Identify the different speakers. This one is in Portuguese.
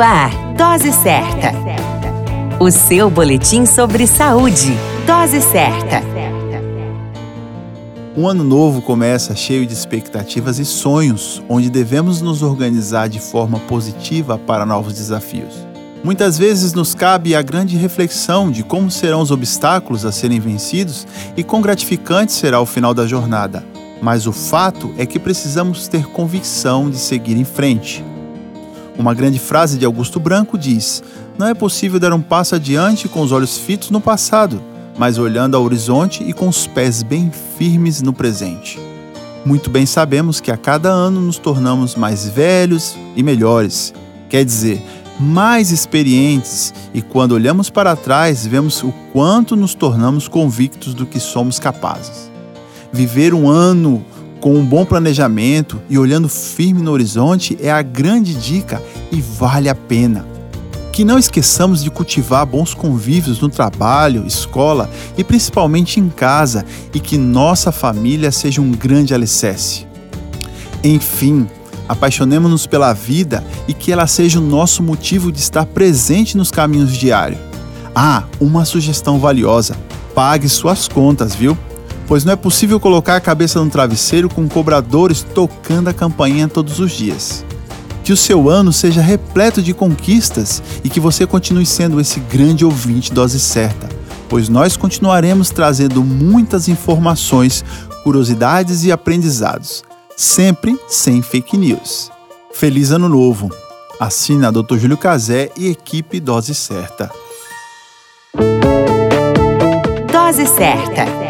Speaker 1: Ar, Dose Certa. O seu boletim sobre saúde. Dose Certa.
Speaker 2: Um ano novo começa cheio de expectativas e sonhos, onde devemos nos organizar de forma positiva para novos desafios. Muitas vezes nos cabe a grande reflexão de como serão os obstáculos a serem vencidos e quão gratificante será o final da jornada. Mas o fato é que precisamos ter convicção de seguir em frente. Uma grande frase de Augusto Branco diz: Não é possível dar um passo adiante com os olhos fitos no passado, mas olhando ao horizonte e com os pés bem firmes no presente. Muito bem sabemos que a cada ano nos tornamos mais velhos e melhores. Quer dizer, mais experientes e quando olhamos para trás, vemos o quanto nos tornamos convictos do que somos capazes. Viver um ano com um bom planejamento e olhando firme no horizonte é a grande dica e vale a pena. Que não esqueçamos de cultivar bons convívios no trabalho, escola e principalmente em casa e que nossa família seja um grande alicerce. Enfim, apaixonemos-nos pela vida e que ela seja o nosso motivo de estar presente nos caminhos diários. Ah, uma sugestão valiosa: pague suas contas, viu? Pois não é possível colocar a cabeça no travesseiro com cobradores tocando a campainha todos os dias. Que o seu ano seja repleto de conquistas e que você continue sendo esse grande ouvinte dose certa, pois nós continuaremos trazendo muitas informações, curiosidades e aprendizados sempre sem fake news. Feliz Ano Novo! Assina Dr. Júlio Cazé e equipe Dose Certa.
Speaker 1: Dose Certa.